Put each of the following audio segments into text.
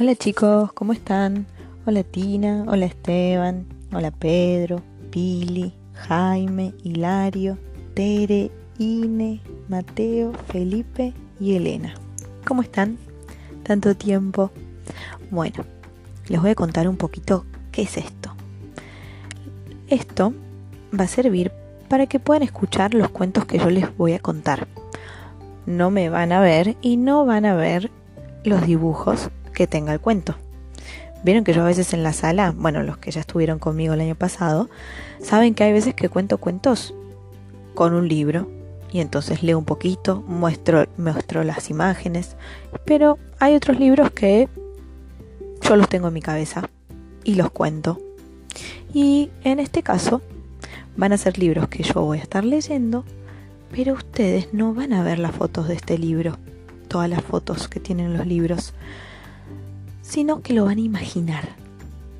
Hola chicos, ¿cómo están? Hola Tina, hola Esteban, hola Pedro, Pili, Jaime, Hilario, Tere, Ine, Mateo, Felipe y Elena. ¿Cómo están? Tanto tiempo. Bueno, les voy a contar un poquito qué es esto. Esto va a servir para que puedan escuchar los cuentos que yo les voy a contar. No me van a ver y no van a ver los dibujos que tenga el cuento. Vieron que yo a veces en la sala, bueno, los que ya estuvieron conmigo el año pasado, saben que hay veces que cuento cuentos con un libro y entonces leo un poquito, muestro, muestro las imágenes, pero hay otros libros que yo los tengo en mi cabeza y los cuento. Y en este caso van a ser libros que yo voy a estar leyendo, pero ustedes no van a ver las fotos de este libro, todas las fotos que tienen los libros sino que lo van a imaginar.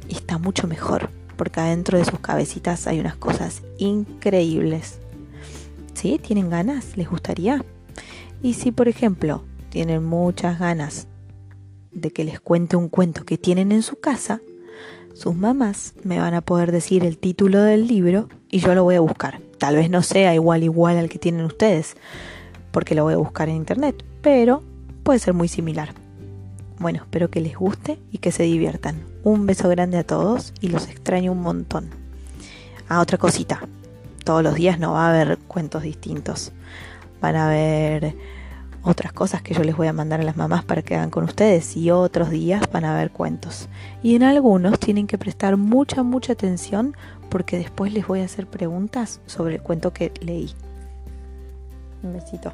Y está mucho mejor, porque adentro de sus cabecitas hay unas cosas increíbles. ¿Sí? ¿Tienen ganas? ¿Les gustaría? Y si, por ejemplo, tienen muchas ganas de que les cuente un cuento que tienen en su casa, sus mamás me van a poder decir el título del libro y yo lo voy a buscar. Tal vez no sea igual igual al que tienen ustedes, porque lo voy a buscar en internet, pero puede ser muy similar. Bueno, espero que les guste y que se diviertan. Un beso grande a todos y los extraño un montón. Ah, otra cosita. Todos los días no va a haber cuentos distintos. Van a haber otras cosas que yo les voy a mandar a las mamás para que hagan con ustedes y otros días van a haber cuentos. Y en algunos tienen que prestar mucha, mucha atención porque después les voy a hacer preguntas sobre el cuento que leí. Un besito.